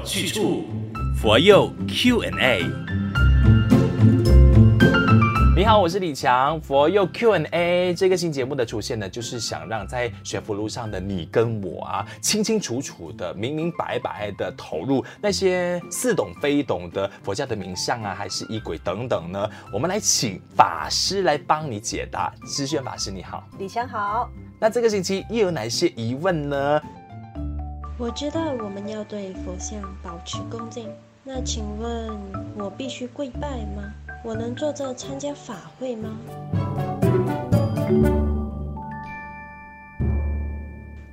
有去处，佛佑 Q&A。你好，我是李强。佛佑 Q&A 这个新节目的出现呢，就是想让在学佛路上的你跟我啊，清清楚楚的、明明白白的投入那些似懂非懂的佛教的名相啊，还是仪轨等等呢，我们来请法师来帮你解答。知轩法师你好，李强好。那这个星期又有哪些疑问呢？我知道我们要对佛像保持恭敬，那请问我必须跪拜吗？我能坐着参加法会吗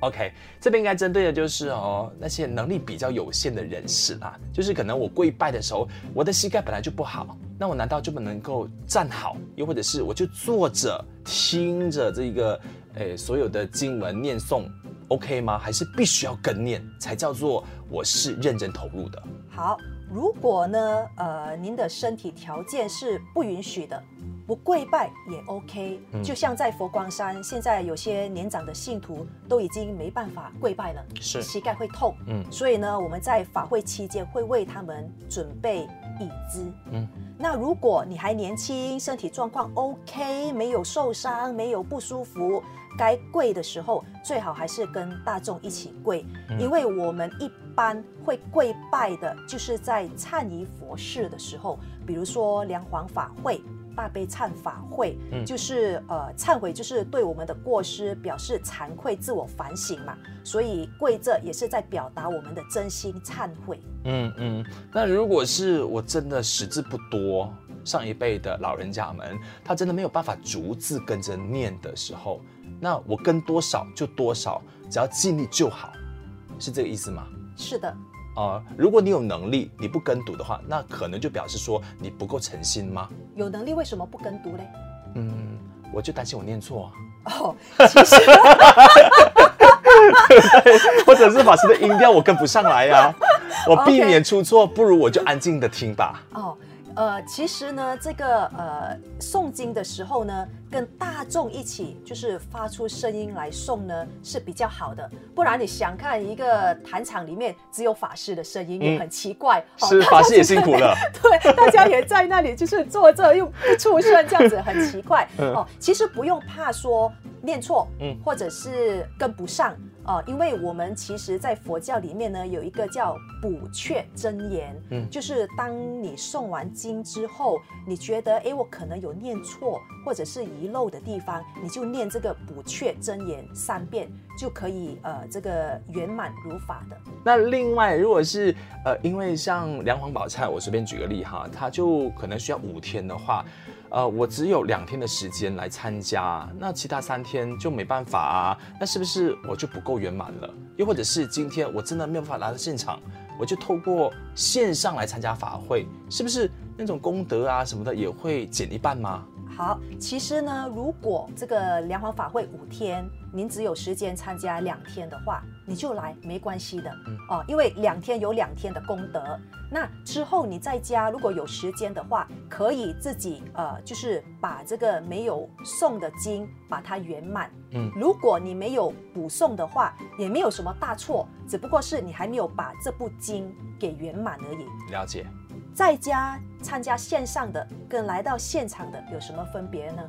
？OK，这边应该针对的就是哦，那些能力比较有限的人士啦，就是可能我跪拜的时候，我的膝盖本来就不好，那我难道就不能够站好？又或者是我就坐着听着这个诶所有的经文念诵，OK 吗？还是必须要跟念才叫做我是认真投入的？好。如果呢，呃，您的身体条件是不允许的，不跪拜也 OK。就像在佛光山，现在有些年长的信徒都已经没办法跪拜了，是膝盖会痛。嗯，所以呢，我们在法会期间会为他们准备椅子。嗯，那如果你还年轻，身体状况 OK，没有受伤，没有不舒服。该跪的时候，最好还是跟大众一起跪，因为我们一般会跪拜的，就是在忏仪佛事的时候，比如说梁皇法会、大悲忏法会，嗯就是呃忏悔，就是对我们的过失表示惭愧、自我反省嘛，所以跪着也是在表达我们的真心忏悔。嗯嗯，那如果是我真的识字不多，上一辈的老人家们，他真的没有办法逐字跟着念的时候。那我跟多少就多少，只要尽力就好，是这个意思吗？是的。啊、呃，如果你有能力，你不跟读的话，那可能就表示说你不够诚心吗？有能力为什么不跟读嘞？嗯，我就担心我念错。哦，其实，或者是法师的音调我跟不上来呀、啊，我避免出错，不如我就安静的听吧。哦。呃，其实呢，这个呃诵经的时候呢，跟大众一起就是发出声音来诵呢是比较好的。不然你想看一个坛场里面只有法师的声音也很奇怪，嗯哦、是法师也辛苦了。对，大家也在那里就是坐着又不出声，这样子很奇怪。哦，其实不用怕说念错，嗯，或者是跟不上。哦，因为我们其实，在佛教里面呢，有一个叫补阙真言，嗯，就是当你诵完经之后，你觉得，哎，我可能有念错或者是遗漏的地方，你就念这个补阙真言三遍，就可以呃，这个圆满如法的。那另外，如果是呃，因为像梁皇宝忏，我随便举个例哈，它就可能需要五天的话。呃，我只有两天的时间来参加，那其他三天就没办法啊。那是不是我就不够圆满了？又或者是今天我真的没有办法来到现场，我就透过线上来参加法会，是不是那种功德啊什么的也会减一半吗？好，其实呢，如果这个梁皇法会五天，您只有时间参加两天的话，你就来没关系的，嗯哦，因为两天有两天的功德。那之后你在家如果有时间的话，可以自己呃，就是把这个没有诵的经把它圆满。嗯，如果你没有补诵的话，也没有什么大错，只不过是你还没有把这部经给圆满而已。了解。在家参加线上的跟来到现场的有什么分别呢？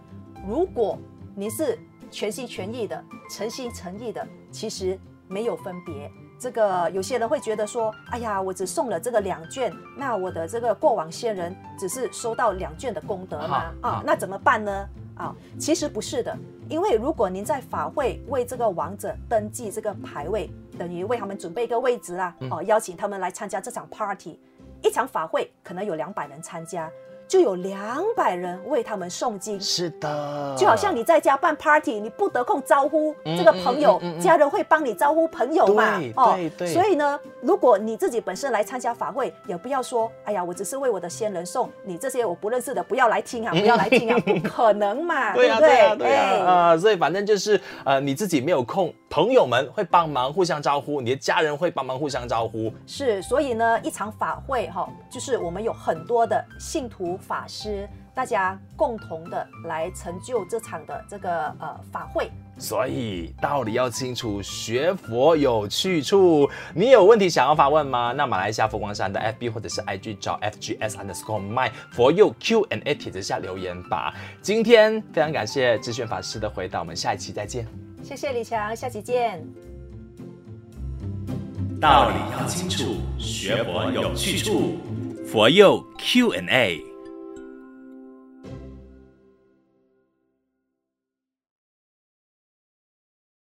如果你是全心全意的、诚心诚意的，其实没有分别。这个有些人会觉得说：“哎呀，我只送了这个两卷，那我的这个过往先人只是收到两卷的功德吗？啊，那怎么办呢？啊，其实不是的，因为如果您在法会为这个王者登记这个牌位，等于为他们准备一个位置啊，哦、啊，邀请他们来参加这场 party。”一场法会可能有两百人参加。就有两百人为他们诵经，是的，就好像你在家办 party，你不得空招呼这个朋友，嗯嗯嗯嗯、家人会帮你招呼朋友嘛？对哦，对对。所以呢，如果你自己本身来参加法会，也不要说，哎呀，我只是为我的先人送，你这些我不认识的不要来听啊，不要来听啊，不可能嘛，对不对？对啊，对啊，啊、呃，所以反正就是呃，你自己没有空，朋友们会帮忙互相招呼，你的家人会帮忙互相招呼。是，所以呢，一场法会哈、哦，就是我们有很多的信徒。法师，大家共同的来成就这场的这个呃法会。所以道理要清楚，学佛有去处。你有问题想要发问吗？那马来西亚佛光山的 FB 或者是 IG 找 FGS underscore my 佛佑 Q&A 帖子下留言吧。今天非常感谢智炫法师的回答，我们下一期再见。谢谢李强，下期见。道理要清楚，学佛有去处，佛佑 Q&A。